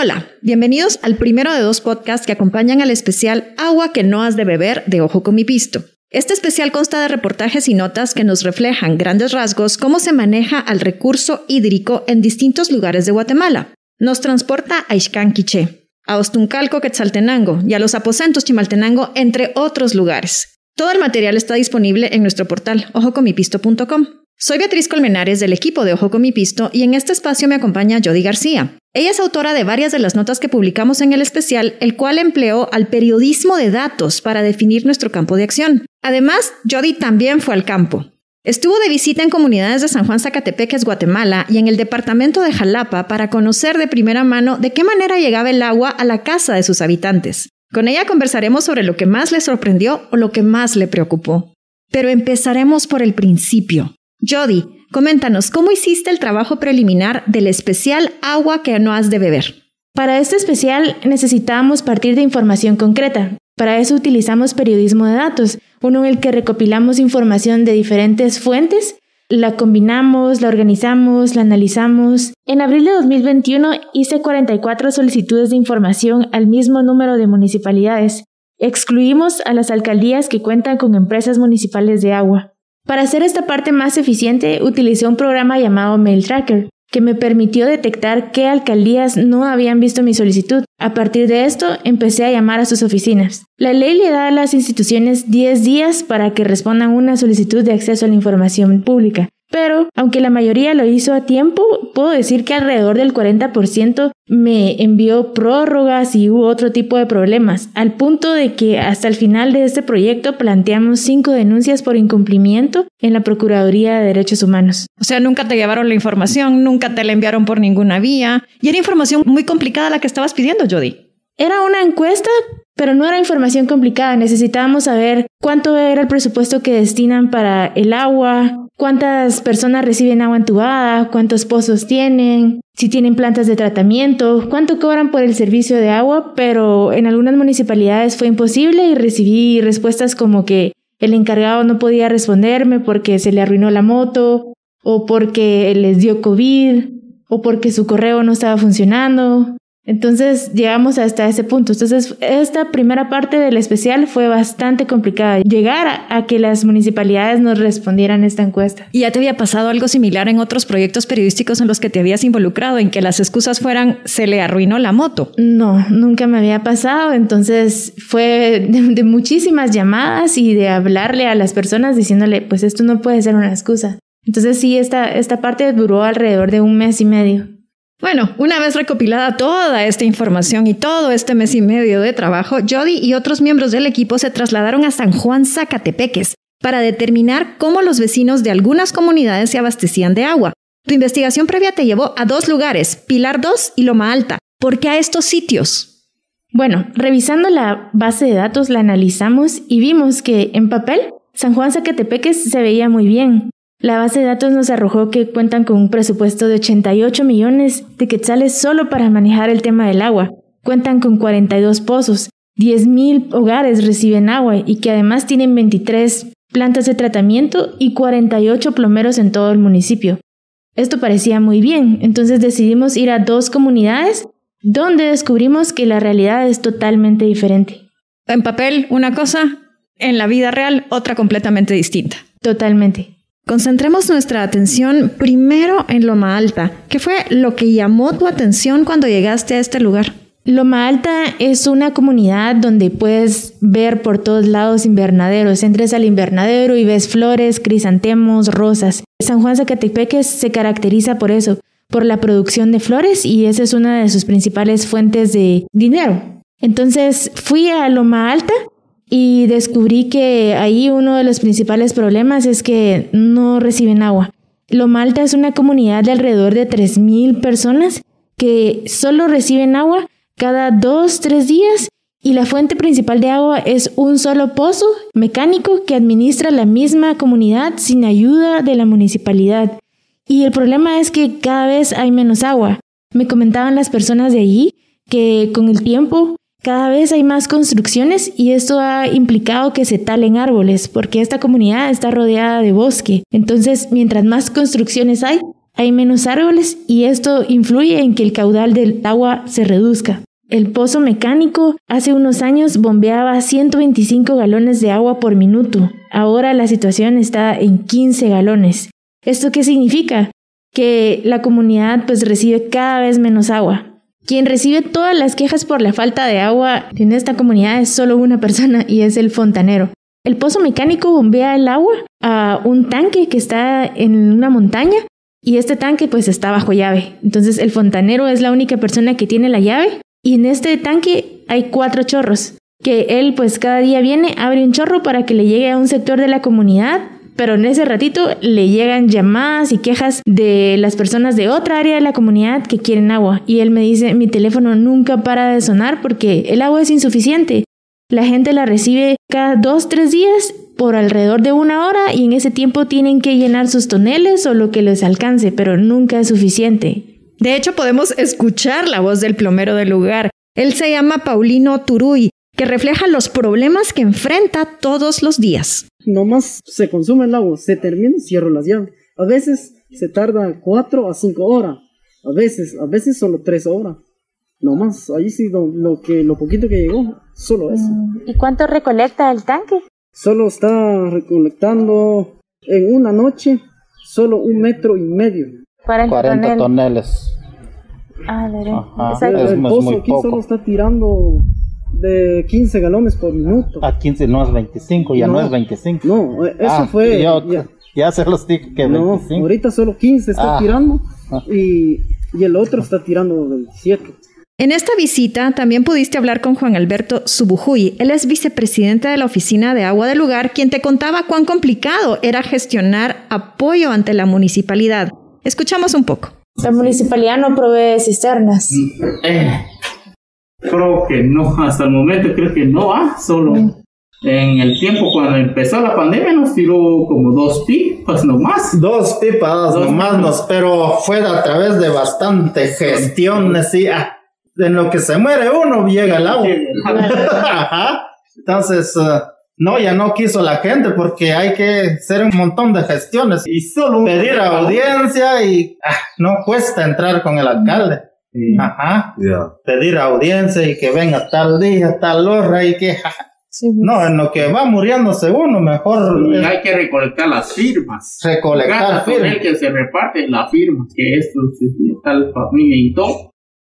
Hola, bienvenidos al primero de dos podcasts que acompañan al especial Agua que no has de beber de Ojo con mi pisto. Este especial consta de reportajes y notas que nos reflejan grandes rasgos cómo se maneja al recurso hídrico en distintos lugares de Guatemala. Nos transporta a Ixcán Quiché, a Ostuncalco Quetzaltenango y a los aposentos Chimaltenango, entre otros lugares. Todo el material está disponible en nuestro portal ojocomipisto.com. Soy Beatriz Colmenares del equipo de Ojo con mi Pisto y en este espacio me acompaña Jody García. Ella es autora de varias de las notas que publicamos en el especial, el cual empleó al periodismo de datos para definir nuestro campo de acción. Además, Jody también fue al campo. Estuvo de visita en comunidades de San Juan Zacatepeques, Guatemala, y en el departamento de Jalapa para conocer de primera mano de qué manera llegaba el agua a la casa de sus habitantes. Con ella conversaremos sobre lo que más le sorprendió o lo que más le preocupó. Pero empezaremos por el principio. Jody, coméntanos, ¿cómo hiciste el trabajo preliminar del especial agua que no has de beber? Para este especial necesitábamos partir de información concreta. Para eso utilizamos periodismo de datos, uno en el que recopilamos información de diferentes fuentes, la combinamos, la organizamos, la analizamos. En abril de 2021 hice 44 solicitudes de información al mismo número de municipalidades. Excluimos a las alcaldías que cuentan con empresas municipales de agua. Para hacer esta parte más eficiente, utilicé un programa llamado Mail Tracker, que me permitió detectar qué alcaldías no habían visto mi solicitud. A partir de esto, empecé a llamar a sus oficinas. La ley le da a las instituciones 10 días para que respondan una solicitud de acceso a la información pública. Pero, aunque la mayoría lo hizo a tiempo, puedo decir que alrededor del 40% me envió prórrogas y hubo otro tipo de problemas, al punto de que hasta el final de este proyecto planteamos cinco denuncias por incumplimiento en la Procuraduría de Derechos Humanos. O sea, nunca te llevaron la información, nunca te la enviaron por ninguna vía, y era información muy complicada la que estabas pidiendo, Jody. Era una encuesta, pero no era información complicada. Necesitábamos saber cuánto era el presupuesto que destinan para el agua, cuántas personas reciben agua entubada, cuántos pozos tienen, si tienen plantas de tratamiento, cuánto cobran por el servicio de agua, pero en algunas municipalidades fue imposible y recibí respuestas como que el encargado no podía responderme porque se le arruinó la moto o porque les dio COVID o porque su correo no estaba funcionando entonces llegamos hasta ese punto. Entonces esta primera parte del especial fue bastante complicada. Llegar a, que las municipalidades nos respondieran esta encuesta. ¿Y ya te había pasado algo similar en otros proyectos periodísticos en los que te habías involucrado, en que las excusas fueran se le arruinó la moto? No, nunca me había pasado. Entonces fue de muchísimas llamadas y de hablarle a las personas diciéndole, pues esto no puede ser una excusa. Entonces sí, esta, esta parte duró alrededor de un mes y medio. Bueno, una vez recopilada toda esta información y todo este mes y medio de trabajo, Jody y otros miembros del equipo se trasladaron a San Juan Zacatepeques para determinar cómo los vecinos de algunas comunidades se abastecían de agua. Tu investigación previa te llevó a dos lugares, Pilar 2 y Loma Alta. ¿Por qué a estos sitios? Bueno, revisando la base de datos la analizamos y vimos que en papel San Juan Zacatepeques se veía muy bien. La base de datos nos arrojó que cuentan con un presupuesto de 88 millones de quetzales solo para manejar el tema del agua. Cuentan con 42 pozos, 10.000 hogares reciben agua y que además tienen 23 plantas de tratamiento y 48 plomeros en todo el municipio. Esto parecía muy bien, entonces decidimos ir a dos comunidades donde descubrimos que la realidad es totalmente diferente. En papel una cosa, en la vida real otra completamente distinta. Totalmente. Concentremos nuestra atención primero en Loma Alta. ¿Qué fue lo que llamó tu atención cuando llegaste a este lugar? Loma Alta es una comunidad donde puedes ver por todos lados invernaderos. Entres al invernadero y ves flores, crisantemos, rosas. San Juan Zacatepeques se caracteriza por eso, por la producción de flores y esa es una de sus principales fuentes de dinero. Entonces fui a Loma Alta y descubrí que ahí uno de los principales problemas es que no reciben agua. Loma Alta es una comunidad de alrededor de 3.000 personas que solo reciben agua cada dos, tres días y la fuente principal de agua es un solo pozo mecánico que administra la misma comunidad sin ayuda de la municipalidad. Y el problema es que cada vez hay menos agua. Me comentaban las personas de allí que con el tiempo cada vez hay más construcciones y esto ha implicado que se talen árboles porque esta comunidad está rodeada de bosque. Entonces, mientras más construcciones hay, hay menos árboles y esto influye en que el caudal del agua se reduzca. El pozo mecánico hace unos años bombeaba 125 galones de agua por minuto. Ahora la situación está en 15 galones. ¿Esto qué significa? Que la comunidad pues recibe cada vez menos agua. Quien recibe todas las quejas por la falta de agua en esta comunidad es solo una persona y es el fontanero. El pozo mecánico bombea el agua a un tanque que está en una montaña y este tanque pues está bajo llave. Entonces el fontanero es la única persona que tiene la llave y en este tanque hay cuatro chorros, que él pues cada día viene, abre un chorro para que le llegue a un sector de la comunidad, pero en ese ratito le llegan llamadas y quejas de las personas de otra área de la comunidad que quieren agua. Y él me dice, mi teléfono nunca para de sonar porque el agua es insuficiente. La gente la recibe cada dos, tres días por alrededor de una hora y en ese tiempo tienen que llenar sus toneles o lo que les alcance, pero nunca es suficiente. De hecho, podemos escuchar la voz del plomero del lugar. Él se llama Paulino Turuy, que refleja los problemas que enfrenta todos los días. Nomás se consume el agua, se termina y cierro las llaves. A veces se tarda cuatro a cinco horas, a veces, a veces solo tres horas. No más, ahí sí lo, que, lo poquito que llegó, solo eso. Mm, ¿Y cuánto recolecta el tanque? Solo está recolectando en una noche solo un metro y medio. 40, toneles. Ah, el, pozo aquí solo está tirando de 15 galones por minuto. A 15 no es 25, ya no, es 25. No, eso ah, fue. ya, se los dije que no, 25. Ahorita solo 15 está ah. tirando ah. y, y, el otro está tirando 27. En esta visita también pudiste hablar con Juan Alberto Subujuy. Él es vicepresidente de la Oficina de Agua del lugar, quien te contaba cuán complicado era gestionar apoyo ante la municipalidad. Escuchamos un poco. La municipalidad no provee cisternas. Creo que no, hasta el momento creo que no va, solo en el tiempo cuando empezó la pandemia nos tiró como dos pipas nomás. Dos pipas nomás, Nos, pero fue a través de bastante gestión, decía. En lo que se muere uno llega el agua. Entonces, uh, no, ya no quiso la gente porque hay que hacer un montón de gestiones y solo pedir audiencia y ah, no cuesta entrar con el alcalde. Ajá. Pedir audiencia y que venga tal día, tal hora y que... No, en lo que va muriéndose uno, mejor... hay que recolectar las firmas. Recolectar firmas. el que se reparte la firma, que esto es tal familia y todo.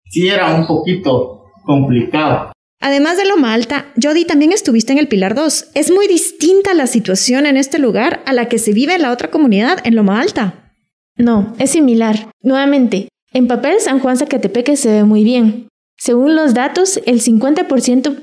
Sí era un poquito complicado. Además de Loma Alta, Jody también estuviste en el Pilar 2. Es muy distinta la situación en este lugar a la que se vive en la otra comunidad en Loma Alta. No, es similar. Nuevamente, en papel San Juan Zacatepeque se ve muy bien. Según los datos, el 50%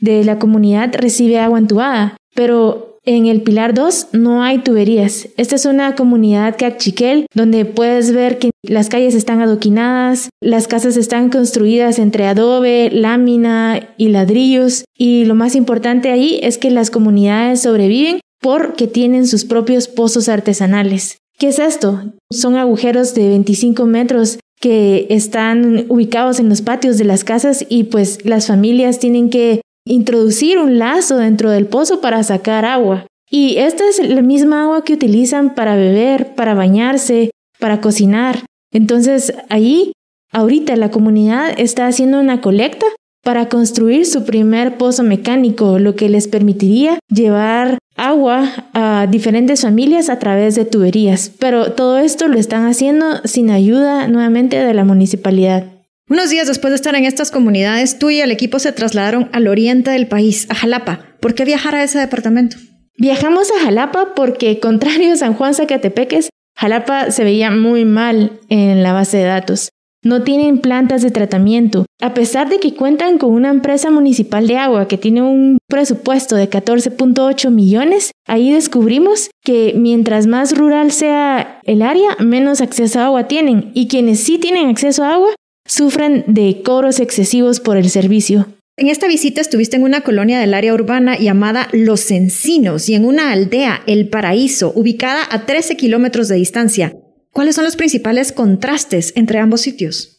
de la comunidad recibe agua entubada, pero en el Pilar 2 no hay tuberías. Esta es una comunidad cachiquel donde puedes ver que las calles están adoquinadas, las casas están construidas entre adobe, lámina y ladrillos y lo más importante ahí es que las comunidades sobreviven porque tienen sus propios pozos artesanales. ¿Qué es esto? Son agujeros de 25 metros que están ubicados en los patios de las casas y pues las familias tienen que introducir un lazo dentro del pozo para sacar agua. Y esta es la misma agua que utilizan para beber, para bañarse, para cocinar. Entonces, ahí, ahorita la comunidad está haciendo una colecta para construir su primer pozo mecánico, lo que les permitiría llevar agua a diferentes familias a través de tuberías. Pero todo esto lo están haciendo sin ayuda nuevamente de la municipalidad. Unos días después de estar en estas comunidades, tú y el equipo se trasladaron al oriente del país, a Jalapa. ¿Por qué viajar a ese departamento? Viajamos a Jalapa porque, contrario a San Juan Zacatepeques, Jalapa se veía muy mal en la base de datos. No tienen plantas de tratamiento. A pesar de que cuentan con una empresa municipal de agua que tiene un presupuesto de 14.8 millones, ahí descubrimos que mientras más rural sea el área, menos acceso a agua tienen. Y quienes sí tienen acceso a agua sufren de cobros excesivos por el servicio. En esta visita estuviste en una colonia del área urbana llamada Los Encinos y en una aldea, El Paraíso, ubicada a 13 kilómetros de distancia. ¿Cuáles son los principales contrastes entre ambos sitios?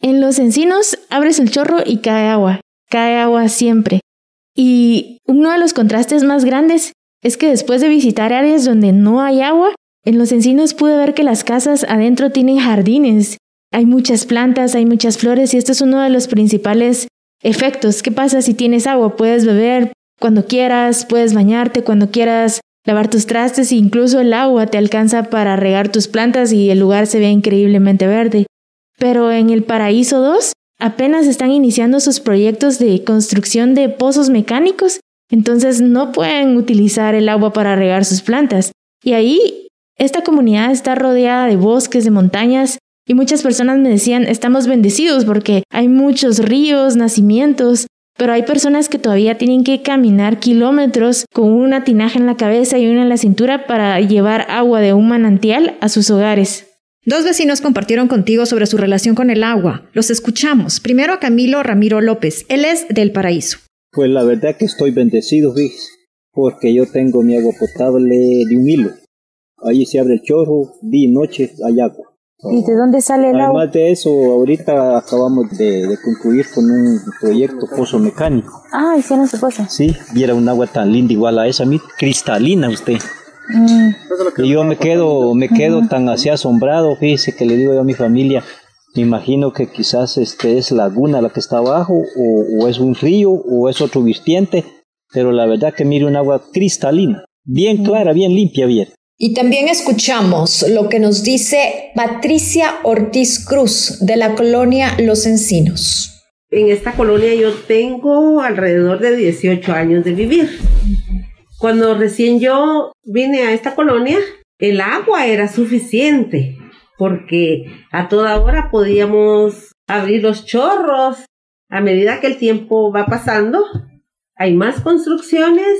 En Los Encinos abres el chorro y cae agua, cae agua siempre. Y uno de los contrastes más grandes es que después de visitar áreas donde no hay agua, En los encinos pude ver que las casas adentro tienen jardines. Hay muchas plantas, hay muchas flores y esto es uno de los principales efectos. ¿Qué pasa si tienes agua? Puedes beber cuando quieras, puedes bañarte cuando quieras, lavar tus trastes e incluso el agua te alcanza para regar tus plantas y el lugar se ve increíblemente verde. Pero en el Paraíso 2 apenas están iniciando sus proyectos de construcción de pozos mecánicos, entonces no pueden utilizar el agua para regar sus plantas. Y ahí esta comunidad está rodeada de bosques, de montañas, y muchas personas me decían, estamos bendecidos porque hay muchos ríos, nacimientos, pero hay personas que todavía tienen que caminar kilómetros con una tinaja en la cabeza y una en la cintura para llevar agua de un manantial a sus hogares. Dos vecinos compartieron contigo sobre su relación con el agua. Los escuchamos. Primero a Camilo Ramiro López. Él es del Paraíso. Pues la verdad que estoy bendecido, fíjese, porque yo tengo mi agua potable de un hilo. Ahí se abre el chorro, día y noche hay agua. ¿Y de dónde sale el agua? Además de eso, ahorita acabamos de, concluir con un proyecto pozo mecánico. Ah, hicieron su pozo. Sí, viera un agua tan linda igual a esa, cristalina usted. Mm. Y yo me quedo, me quedo tan así asombrado, fíjese que le digo yo a mi familia, me imagino que quizás este es laguna la que está abajo, o, o es un río, o es otro vistiente, pero la verdad que mire un agua cristalina, bien clara, bien limpia, bien. Y también escuchamos lo que nos dice Patricia Ortiz Cruz de la colonia Los Encinos. En esta colonia yo tengo alrededor de 18 años de vivir. Cuando recién yo vine a esta colonia, el agua era suficiente porque a toda hora podíamos abrir los chorros. A medida que el tiempo va pasando, hay más construcciones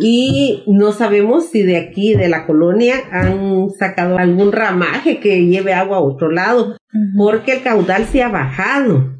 y no sabemos si de aquí, de la colonia, han sacado algún ramaje que lleve agua a otro lado, porque el caudal se ha bajado.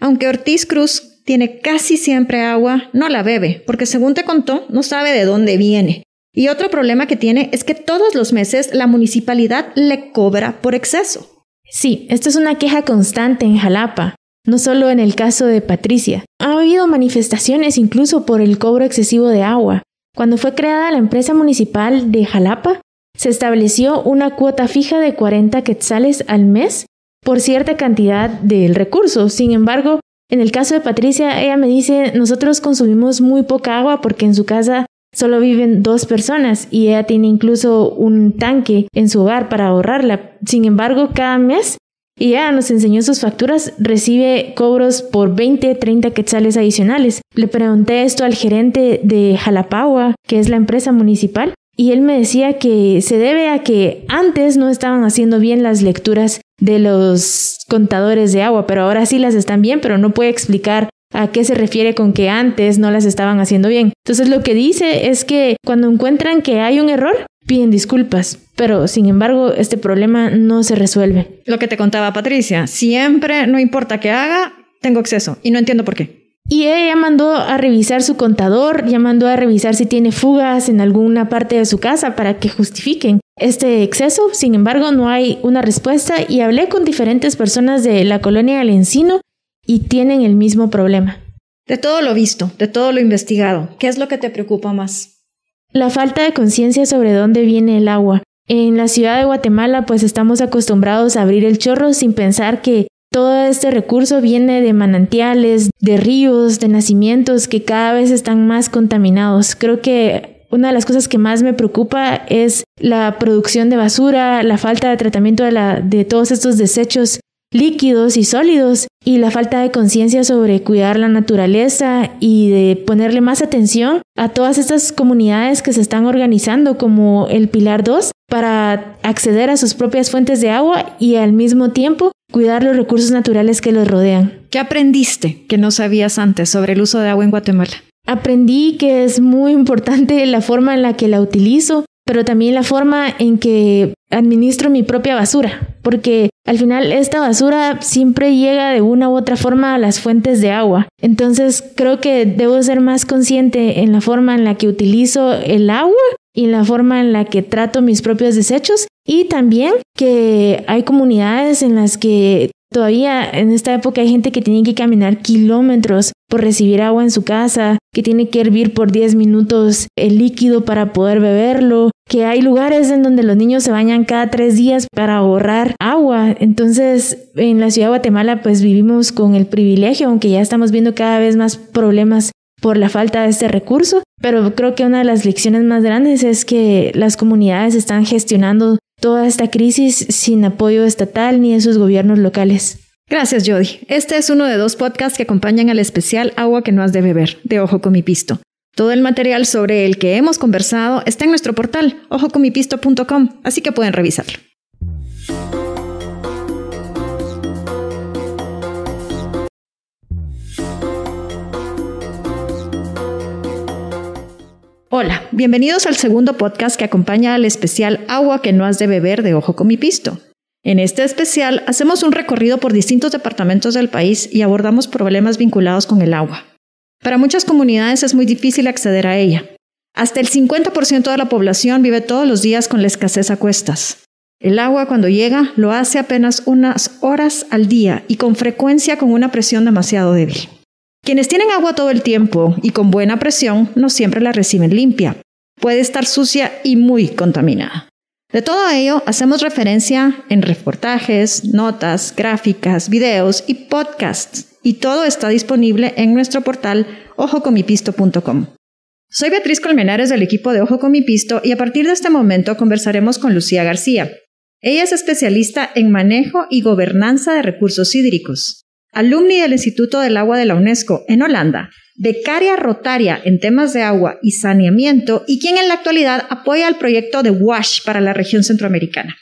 Aunque Ortiz Cruz tiene casi siempre agua, no la bebe, porque según te contó, no sabe de dónde viene. Y otro problema que tiene es que todos los meses la municipalidad le cobra por exceso. Sí, esto es una queja constante en Jalapa, no solo en el caso de Patricia. Ha habido manifestaciones incluso por el cobro excesivo de agua. Cuando fue creada la empresa municipal de Jalapa, se estableció una cuota fija de 40 quetzales al mes por cierta cantidad del recurso. Sin embargo, en el caso de Patricia, ella me dice, nosotros consumimos muy poca agua porque en su casa solo viven dos personas y ella tiene incluso un tanque en su hogar para ahorrarla. Sin embargo, cada mes y ya nos enseñó sus facturas, recibe cobros por 20, 30 quetzales adicionales. Le pregunté esto al gerente de Jalapagua, que es la empresa municipal, y él me decía que se debe a que antes no estaban haciendo bien las lecturas de los contadores de agua, pero ahora sí las están bien, pero no puede explicar a qué se refiere con que antes no las estaban haciendo bien. Entonces lo que dice es que cuando encuentran que hay un error, piden disculpas, pero sin embargo este problema no se resuelve. Lo que te contaba Patricia, siempre, no importa qué haga, tengo acceso y no entiendo por qué. Y ella mandó a revisar su contador, ya mandó a revisar si tiene fugas en alguna parte de su casa para que justifiquen este exceso. Sin embargo, no hay una respuesta y hablé con diferentes personas de la colonia del Encino y tienen el mismo problema. De todo lo visto, de todo lo investigado, ¿qué es lo que te preocupa más? La falta de conciencia sobre dónde viene el agua. En la ciudad de Guatemala pues estamos acostumbrados a abrir el chorro sin pensar que todo este recurso viene de manantiales, de ríos, de nacimientos que cada vez están más contaminados. Creo que una de las cosas que más me preocupa es la producción de basura, la falta de tratamiento de, la, de todos estos desechos líquidos y sólidos y la falta de conciencia sobre cuidar la naturaleza y de ponerle más atención a todas estas comunidades que se están organizando como el Pilar 2 para acceder a sus propias fuentes de agua y al mismo tiempo cuidar los recursos naturales que los rodean. ¿Qué aprendiste que no sabías antes sobre el uso de agua en Guatemala? Aprendí que es muy importante la forma en la que la utilizo, pero también la forma en que administro mi propia basura, porque al final esta basura siempre llega de una u otra forma a las fuentes de agua. Entonces creo que debo ser más consciente en la forma en la que utilizo el agua y en la forma en la que trato mis propios desechos y también que hay comunidades en las que Todavía en esta época hay gente que tiene que caminar kilómetros por recibir agua en su casa, que tiene que hervir por 10 minutos el líquido para poder beberlo, que hay lugares en donde los niños se bañan cada tres días para ahorrar agua. Entonces, en la ciudad de Guatemala, pues vivimos con el privilegio, aunque ya estamos viendo cada vez más problemas por la falta de este recurso, pero creo que una de las lecciones más grandes es que las comunidades están gestionando toda esta crisis sin apoyo estatal ni de sus gobiernos locales. Gracias, Jody. Este es uno de dos podcasts que acompañan al especial Agua que no has de beber, de Ojo con mi pisto. Todo el material sobre el que hemos conversado está en nuestro portal, ojocomipisto.com, así que pueden revisarlo. Hola, bienvenidos al segundo podcast que acompaña al especial Agua que no has de beber de Ojo con mi pisto. En este especial hacemos un recorrido por distintos departamentos del país y abordamos problemas vinculados con el agua. Para muchas comunidades es muy difícil acceder a ella. Hasta el 50% de la población vive todos los días con la escasez a cuestas. El agua cuando llega lo hace apenas unas horas al día y con frecuencia con una presión demasiado débil. Quienes tienen agua todo el tiempo y con buena presión no siempre la reciben limpia. Puede estar sucia y muy contaminada. De todo ello hacemos referencia en reportajes, notas, gráficas, videos y podcasts, y todo está disponible en nuestro portal ojocomipisto.com. Soy Beatriz Colmenares del equipo de Ojo con mi Pisto y a partir de este momento conversaremos con Lucía García. Ella es especialista en manejo y gobernanza de recursos hídricos, alumni del Instituto del Agua de la UNESCO en Holanda becaria rotaria en temas de agua y saneamiento y quien en la actualidad apoya el proyecto de WASH para la región centroamericana.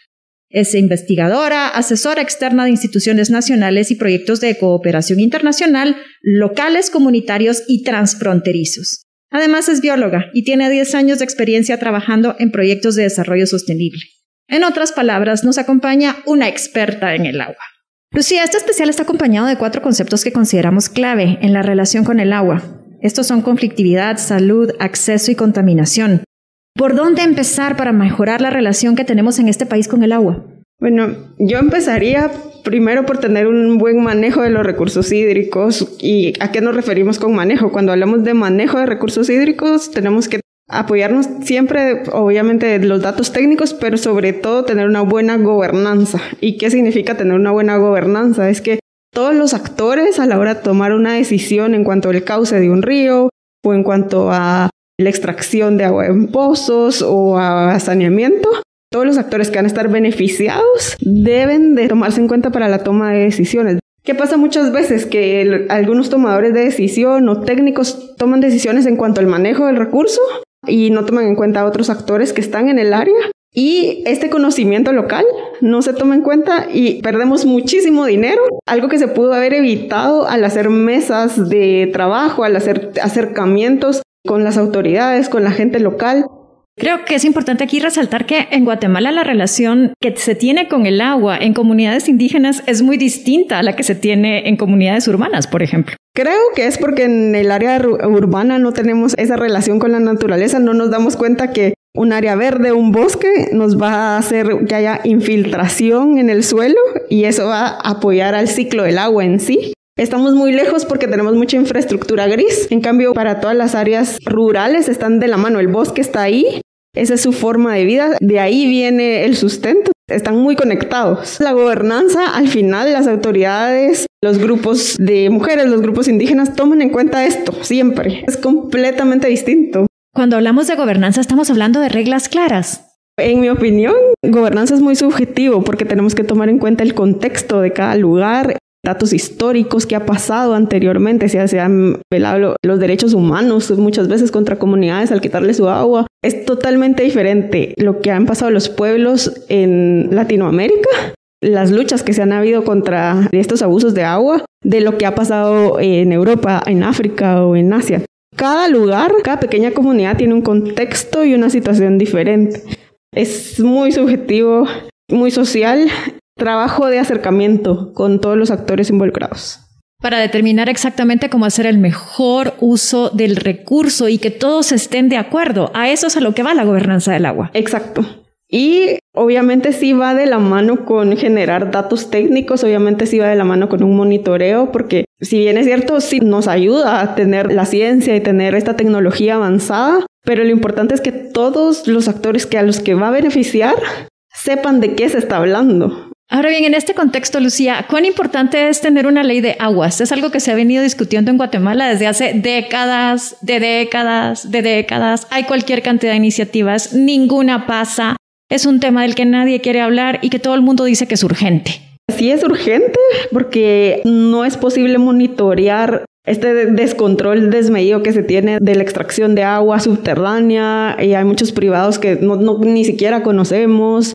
Es investigadora, asesora externa de instituciones nacionales y proyectos de cooperación internacional, locales, comunitarios y transfronterizos. Además es bióloga y tiene 10 años de experiencia trabajando en proyectos de desarrollo sostenible. En otras palabras, nos acompaña una experta en el agua. Lucía, este especial está acompañado de cuatro conceptos que consideramos clave en la relación con el agua. Estos son conflictividad, salud, acceso y contaminación. ¿Por dónde empezar para mejorar la relación que tenemos en este país con el agua? Bueno, yo empezaría primero por tener un buen manejo de los recursos hídricos. ¿Y a qué nos referimos con manejo? Cuando hablamos de manejo de recursos hídricos, tenemos que apoyarnos siempre, obviamente, los datos técnicos, pero sobre todo tener una buena gobernanza. ¿Y qué significa tener una buena gobernanza? Es que todos los actores a la hora de tomar una decisión en cuanto al cauce de un río o en cuanto a la extracción de agua en pozos o a saneamiento, todos los actores que van a estar beneficiados deben de tomarse en cuenta para la toma de decisiones. ¿Qué pasa muchas veces? Que algunos tomadores de decisión o técnicos toman decisiones en cuanto al manejo del recurso y no toman en cuenta a otros actores que están en el área. Y este conocimiento local no se toma en cuenta y perdemos muchísimo dinero, algo que se pudo haber evitado al hacer mesas de trabajo, al hacer acercamientos con las autoridades, con la gente local. Creo que es importante aquí resaltar que en Guatemala la relación que se tiene con el agua en comunidades indígenas es muy distinta a la que se tiene en comunidades urbanas, por ejemplo. Creo que es porque en el área urbana no tenemos esa relación con la naturaleza, no nos damos cuenta que un área verde, un bosque, nos va a hacer que haya infiltración en el suelo y eso va a apoyar al ciclo del agua en sí. Estamos muy lejos porque tenemos mucha infraestructura gris. En cambio, para todas las áreas rurales están de la mano. El bosque está ahí esa es su forma de vida, de ahí viene el sustento, están muy conectados. La gobernanza, al final, las autoridades, los grupos de mujeres, los grupos indígenas toman en cuenta esto siempre. Es completamente distinto. Cuando hablamos de gobernanza estamos hablando de reglas claras. En mi opinión, gobernanza es muy subjetivo porque tenemos que tomar en cuenta el contexto de cada lugar, datos históricos que ha pasado anteriormente, si se han velado los derechos humanos muchas veces contra comunidades al quitarle su agua. Es totalmente diferente lo que han pasado los pueblos en Latinoamérica, las luchas que se han habido contra estos abusos de agua, de lo que ha pasado en Europa, en África o en Asia. Cada lugar, cada pequeña comunidad tiene un contexto y una situación diferente. Es muy subjetivo, muy social trabajo de acercamiento con todos los actores involucrados. Para determinar exactamente cómo hacer el mejor uso del recurso y que todos estén de acuerdo. A eso es a lo que va la gobernanza del agua. Exacto. Y obviamente sí va de la mano con generar datos técnicos, obviamente sí va de la mano con un monitoreo, porque Si bien es cierto, sí nos ayuda a tener la ciencia y tener esta tecnología avanzada, pero lo importante es que todos los actores que a los que va a beneficiar sepan de qué se está hablando. Ahora bien, en este contexto, Lucía, ¿cuán importante es tener una ley de aguas? Es algo que se ha venido discutiendo en Guatemala desde hace décadas, de décadas, de décadas. Hay cualquier cantidad de iniciativas, ninguna pasa. Es un tema del que nadie quiere hablar y que todo el mundo dice que es urgente. Sí es urgente porque no es posible monitorear este descontrol desmedido que se tiene de la extracción de agua subterránea y hay muchos privados que no, ni siquiera conocemos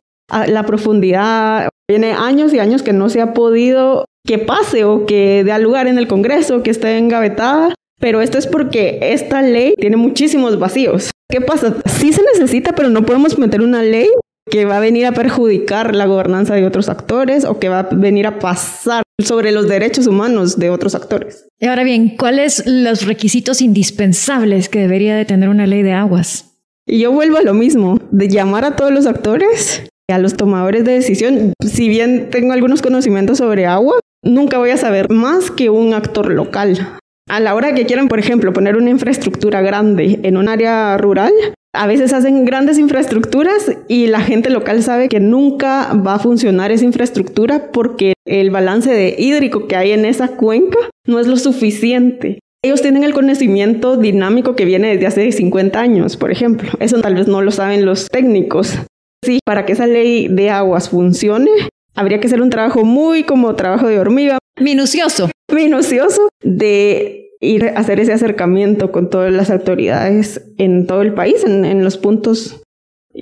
la profundidad. Tiene años y años que no se ha podido que pase o que dé lugar en el Congreso, que esté engavetada. Pero esto es porque esta ley tiene muchísimos vacíos. ¿Qué pasa? Sí se necesita, pero no podemos meter una ley que va a venir a perjudicar la gobernanza de otros actores o que va a venir a pasar sobre los derechos humanos de otros actores. Y ahora bien, ¿cuáles los requisitos indispensables que debería de tener una ley de aguas? Y yo vuelvo a lo mismo, de llamar a todos los actores, a los tomadores de decisión. Si bien tengo algunos conocimientos sobre agua, nunca voy a saber más que un actor local. A la hora que quieran, por ejemplo, poner una infraestructura grande en un área rural, a veces hacen grandes infraestructuras y la gente local sabe que nunca va a funcionar esa infraestructura porque el balance de hídrico que hay en esa cuenca no es lo suficiente. Ellos tienen el conocimiento dinámico que viene desde hace 50 años, por ejemplo. Eso tal vez no lo saben los técnicos. Sí, para que esa ley de aguas funcione, habría que hacer un trabajo muy como trabajo de hormiga. Minucioso. Minucioso de ir a hacer ese acercamiento con todas las autoridades en todo el país, en, los puntos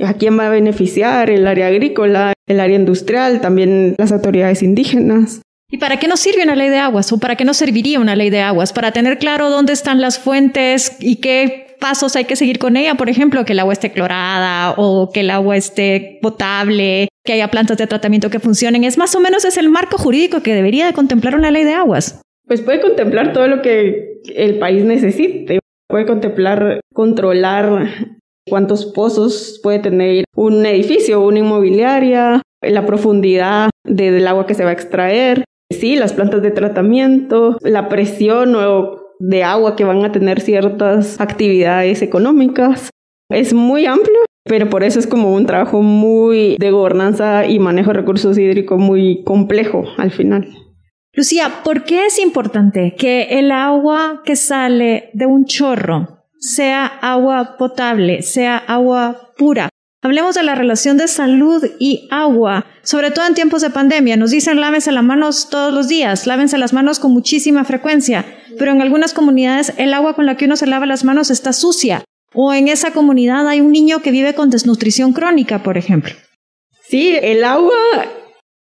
a quién va a beneficiar, el área agrícola, el área industrial, también las autoridades indígenas. ¿Y para qué nos sirve una ley de aguas o para qué nos serviría una ley de aguas? Para tener claro dónde están las fuentes y qué pasos hay que seguir con ella, por ejemplo, que el agua esté clorada o que el agua esté potable, que haya plantas de tratamiento que funcionen. Es más o menos es el marco jurídico que debería de contemplar una ley de aguas. Pues puede contemplar todo lo que el país necesite. Puede contemplar controlar cuántos pozos puede tener un edificio una inmobiliaria, la profundidad del agua que se va a extraer, sí, las plantas de tratamiento, la presión o de agua que van a tener ciertas actividades económicas. Es muy amplio, pero por eso es como un trabajo muy de gobernanza y manejo de recursos hídricos muy complejo al final. Lucía, ¿por qué es importante que el agua que sale de un chorro sea agua potable, sea agua pura? Hablemos de la relación de salud y agua, sobre todo en tiempos de pandemia. Nos dicen lávense las manos todos los días, lávense las manos con muchísima frecuencia, pero en algunas comunidades el agua con la que uno se lava las manos está sucia. O en esa comunidad hay un niño que vive con desnutrición crónica, por ejemplo. Sí, el agua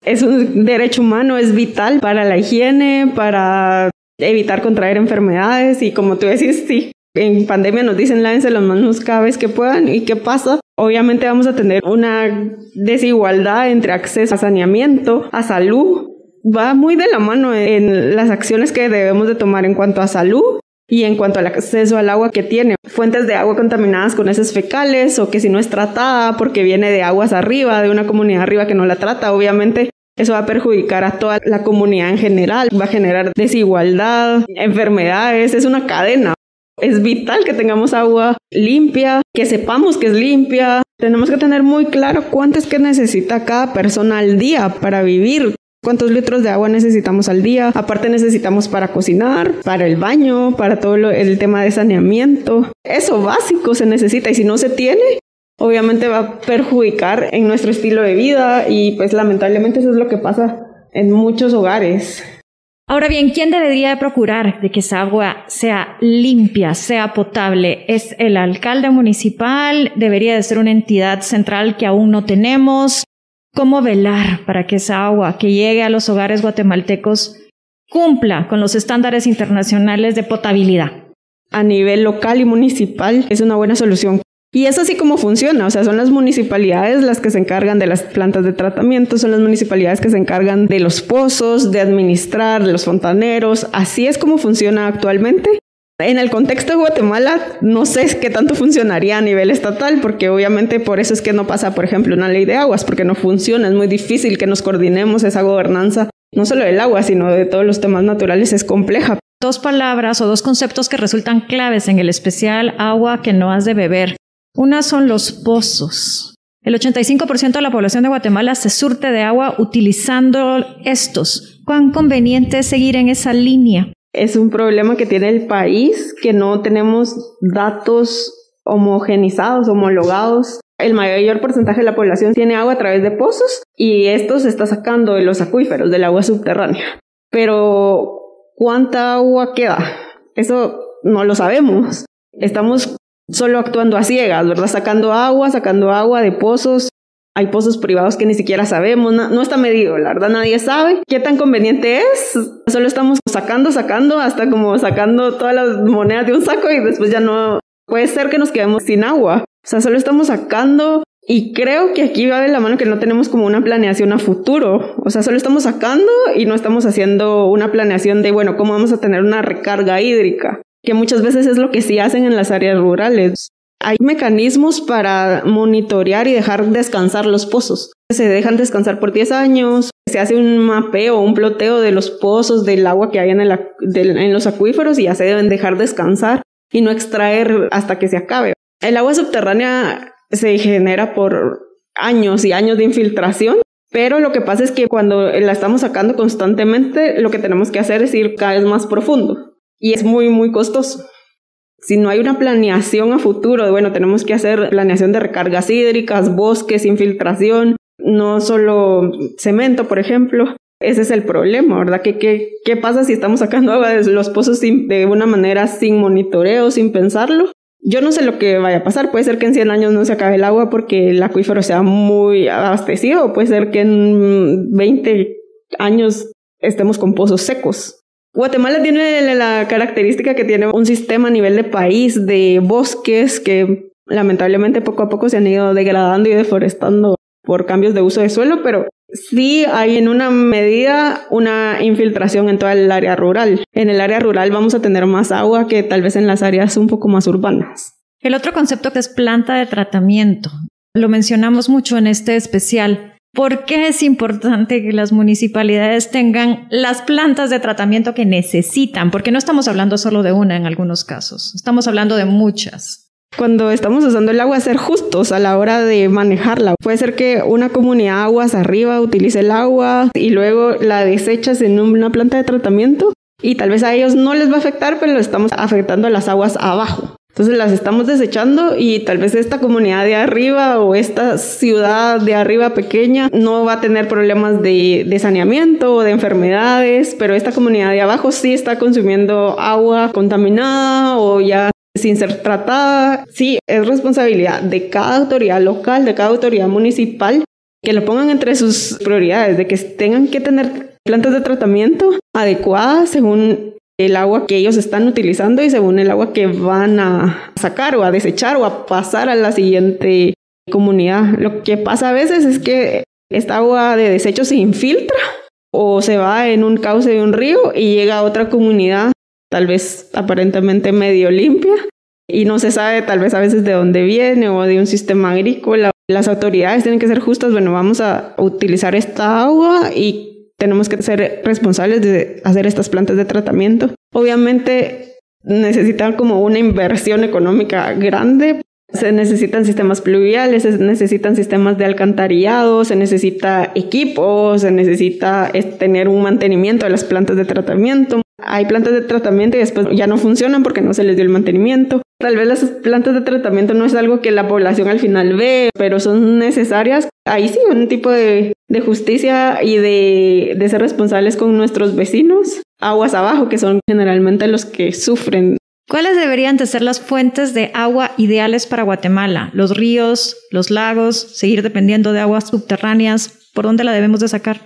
es un derecho humano, es vital para la higiene, para evitar contraer enfermedades y como tú decís, sí, en pandemia nos dicen lávense las manos cada vez que puedan y qué pasa. Obviamente vamos a tener una desigualdad entre acceso a saneamiento, a salud. Va muy de la mano en las acciones que debemos de tomar en cuanto a salud y en cuanto al acceso al agua que tiene. Fuentes de agua contaminadas con heces fecales o que si no es tratada porque viene de aguas arriba, de una comunidad arriba que no la trata, obviamente eso va a perjudicar a toda la comunidad en general, va a generar desigualdad, enfermedades, es una cadena. Es vital que tengamos agua limpia, que sepamos que es limpia. Tenemos que tener muy claro cuánto es que necesita cada persona al día para vivir cuántos litros de agua necesitamos al día. Aparte necesitamos para cocinar, para el baño, para todo el tema de saneamiento. Eso básico se necesita y si no se tiene, obviamente va a perjudicar en nuestro estilo de vida y pues lamentablemente eso es lo que pasa en muchos hogares. Ahora bien, ¿quién debería procurar de que esa agua sea limpia, sea potable? ¿Es el alcalde municipal? ¿Debería de ser una entidad central que aún no tenemos? ¿Cómo velar para que esa agua que llegue a los hogares guatemaltecos cumpla con los estándares internacionales de potabilidad? A nivel local y municipal es una buena solución. Y es así como funciona, o sea, son las municipalidades las que se encargan de las plantas de tratamiento, son las municipalidades que se encargan de los pozos, de administrar, los fontaneros, así es como funciona actualmente. En el contexto de Guatemala, no sé qué tanto funcionaría a nivel estatal, porque obviamente por eso es que no pasa, por ejemplo, una ley de aguas, porque no funciona, es muy difícil que nos coordinemos esa gobernanza no solo del agua, sino de todos los temas naturales, es compleja. Dos palabras o dos conceptos que resultan claves en el especial agua que no has de beber. Una son los pozos. El 85% de la población de Guatemala se surte de agua utilizando estos. ¿Cuán conveniente es seguir en esa línea? Es un problema que tiene el país, que no tenemos datos homogenizados, homologados. El mayor porcentaje de la población tiene agua a través de pozos y esto se está sacando de los acuíferos, del agua subterránea. Pero, ¿cuánta agua queda? Eso no lo sabemos. Estamos solo actuando a ciegas, ¿verdad? Sacando agua, sacando agua de pozos. Hay pozos privados que ni siquiera sabemos, no, está medido, la verdad nadie sabe qué tan conveniente es. Solo estamos sacando, sacando, hasta como sacando todas las monedas de un saco y después ya no, puede ser que nos quedemos sin agua. O sea, solo estamos sacando y creo que aquí va de la mano que no tenemos como una planeación a futuro. O sea, solo estamos sacando y no estamos haciendo una planeación de, bueno, cómo vamos a tener una recarga hídrica, que muchas veces es lo que sí hacen en las áreas rurales. Hay mecanismos para monitorear y dejar descansar los pozos. Se dejan descansar por 10 años, se hace un mapeo, un ploteo de los pozos, del agua que hay en, el, en los acuíferos y ya se deben dejar descansar y no extraer hasta que se acabe. El agua subterránea se genera por años y años de infiltración, pero lo que pasa es que cuando la estamos sacando constantemente, lo que tenemos que hacer es ir cada vez más profundo y es muy, muy costoso. Si no hay una planeación a futuro, bueno, tenemos que hacer planeación de recargas hídricas, bosques, infiltración, no solo cemento, por ejemplo, ese es el problema, ¿verdad? ¿Qué, qué, qué pasa si estamos sacando agua de los pozos de una manera sin monitoreo, sin pensarlo? Yo no sé lo que vaya a pasar. Puede ser que en 100 años no se acabe el agua porque el acuífero sea muy abastecido. Puede ser que en 20 años estemos con pozos secos. Guatemala tiene la característica que tiene un sistema a nivel de país de bosques que lamentablemente poco a poco se han ido degradando y deforestando por cambios de uso de suelo, pero sí hay en una medida una infiltración en toda el área rural. En el área rural vamos a tener más agua que tal vez en las áreas un poco más urbanas. El otro concepto que es planta de tratamiento. Lo mencionamos mucho en este especial. ¿Por qué es importante que las municipalidades tengan las plantas de tratamiento que necesitan? Porque no estamos hablando solo de una en algunos casos, estamos hablando de muchas cuando estamos usando el agua, ser justos a la hora de manejarla. Puede ser que una comunidad aguas arriba utilice el agua y luego la desechas en una planta de tratamiento y tal vez a ellos no les va a afectar, pero lo estamos afectando a las aguas abajo. Entonces las estamos desechando y tal vez esta comunidad de arriba o esta ciudad de arriba pequeña no va a tener problemas de, de, saneamiento o de enfermedades, pero esta comunidad de abajo sí está consumiendo agua contaminada o ya sin ser tratada. Sí, es responsabilidad de cada autoridad local, de cada autoridad municipal, que lo pongan entre sus prioridades, de que tengan que tener plantas de tratamiento adecuadas según el agua que ellos están utilizando y según el agua que van a sacar o a desechar o a pasar a la siguiente comunidad. Lo que pasa a veces es que esta agua de desecho se infiltra o se va en un cauce de un río y llega a otra comunidad tal vez aparentemente medio limpia y no se sabe tal vez a veces de dónde viene o de un sistema agrícola. Las autoridades tienen que ser justas, bueno, vamos a utilizar esta agua y tenemos que ser responsables de hacer estas plantas de tratamiento. Obviamente necesitan como una inversión económica grande. Se necesitan sistemas pluviales, se necesitan sistemas de alcantarillado, se necesita equipo, se necesita tener un mantenimiento de las plantas de tratamiento. Hay plantas de tratamiento y después ya no funcionan porque no se les dio el mantenimiento. Tal vez las plantas de tratamiento no es algo que la población al final ve, pero son necesarias. Ahí sí, un tipo de, justicia y de, de ser responsables con nuestros vecinos. Aguas abajo, que son generalmente los que sufren ¿Cuáles deberían de ser las fuentes de agua ideales para Guatemala? ¿Los ríos, los lagos, seguir dependiendo de aguas subterráneas? ¿Por dónde la debemos de sacar?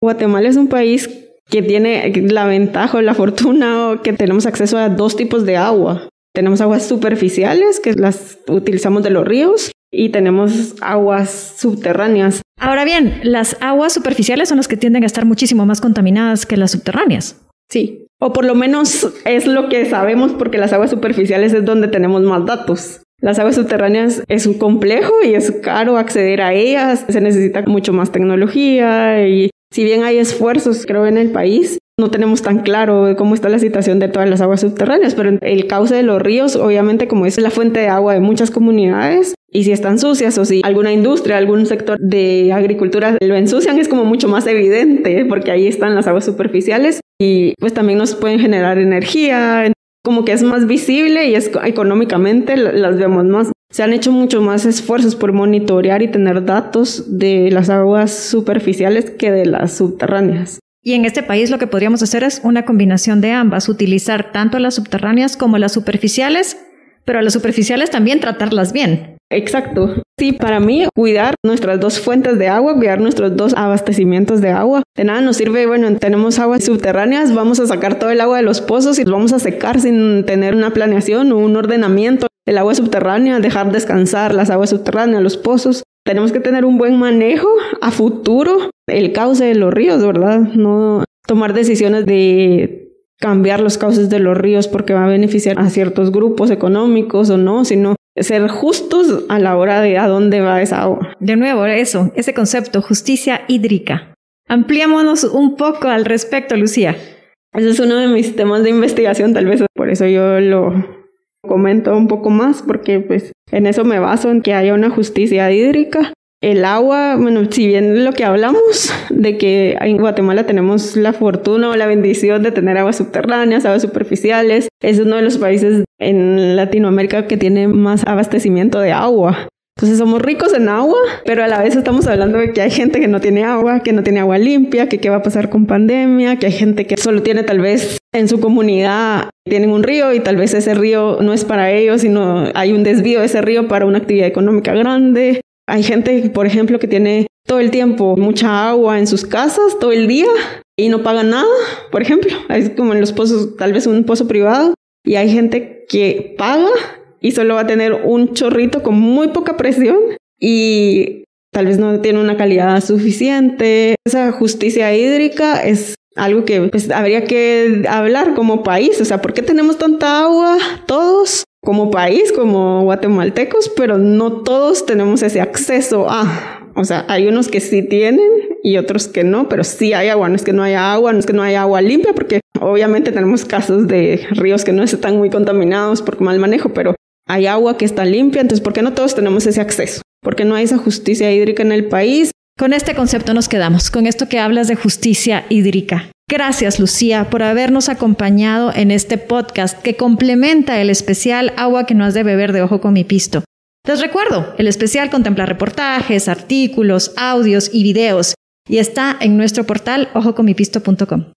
Guatemala es un país que tiene la ventaja o la fortuna que tenemos acceso a dos tipos de agua. Tenemos aguas superficiales, que las utilizamos de los ríos, y tenemos aguas subterráneas. Ahora bien, las aguas superficiales son las que tienden a estar muchísimo más contaminadas que las subterráneas. Sí, o por lo menos es lo que sabemos porque las aguas superficiales es donde tenemos más datos. Las aguas subterráneas es un complejo y es caro acceder a ellas, se necesita mucho más tecnología y Si bien hay esfuerzos, creo, en el país, no tenemos tan claro cómo está la situación de todas las aguas subterráneas, pero el cauce de los ríos, obviamente, como es la fuente de agua de muchas comunidades, y si están sucias o si alguna industria, algún sector de agricultura lo ensucian, es como mucho más evidente, porque ahí están las aguas superficiales y pues también nos pueden generar energía, como que es más visible y es económicamente las vemos más. Se han hecho mucho más esfuerzos por monitorear y tener datos de las aguas superficiales que de las subterráneas. Y en este país lo que podríamos hacer es una combinación de ambas, utilizar tanto las subterráneas como las superficiales, pero a las superficiales también tratarlas bien. Exacto. Sí, para mí, cuidar nuestras dos fuentes de agua, cuidar nuestros dos abastecimientos de agua. De nada nos sirve, bueno, tenemos aguas subterráneas, vamos a sacar todo el agua de los pozos y lo vamos a secar sin tener una planeación o un ordenamiento del agua subterránea, dejar descansar las aguas subterráneas, los pozos. Tenemos que tener un buen manejo a futuro, el cauce de los ríos, ¿verdad? No tomar decisiones de cambiar los cauces de los ríos porque va a beneficiar a ciertos grupos económicos o no, sino ser justos a la hora de a dónde va esa agua. De nuevo, eso, ese concepto, justicia hídrica. Ampliémonos un poco al respecto, Lucía. Ese es uno de mis temas de investigación, tal vez por eso yo lo comento un poco más, porque pues en eso me baso, en que haya una justicia hídrica el agua, bueno, si bien lo que hablamos de que en Guatemala tenemos la fortuna o la bendición de tener aguas subterráneas, aguas superficiales, es uno de los países en Latinoamérica que tiene más abastecimiento de agua. Entonces somos ricos en agua, pero a la vez estamos hablando de que hay gente que no tiene agua, que no tiene agua limpia, que qué va a pasar con pandemia, que hay gente que solo tiene tal vez en su comunidad, tienen un río y tal vez ese río no es para ellos, sino hay un desvío de ese río para una actividad económica grande. Hay gente, por ejemplo, que tiene todo el tiempo mucha agua en sus casas, todo el día, y no paga nada, por ejemplo. Es como en los pozos, tal vez un pozo privado. Y hay gente que paga y solo va a tener un chorrito con muy poca presión y tal vez no tiene una calidad suficiente. Esa justicia hídrica es algo que pues, habría que hablar como país. O sea, ¿por qué tenemos tanta agua todos? como país, como guatemaltecos, pero no todos tenemos ese acceso a, o sea, hay unos que sí tienen y otros que no, pero sí hay agua, no es que no haya agua, no es que no haya agua limpia, porque obviamente tenemos casos de ríos que no están muy contaminados por mal manejo, pero hay agua que está limpia, entonces ¿por qué no todos tenemos ese acceso? Porque no hay esa justicia hídrica en el país. Con este concepto nos quedamos, con esto que hablas de justicia hídrica. Gracias, Lucía, por habernos acompañado en este podcast que complementa el especial Agua que no has de beber de Ojo con mi pisto. Les recuerdo, el especial contempla reportajes, artículos, audios y videos y está en nuestro portal ojocomipisto.com.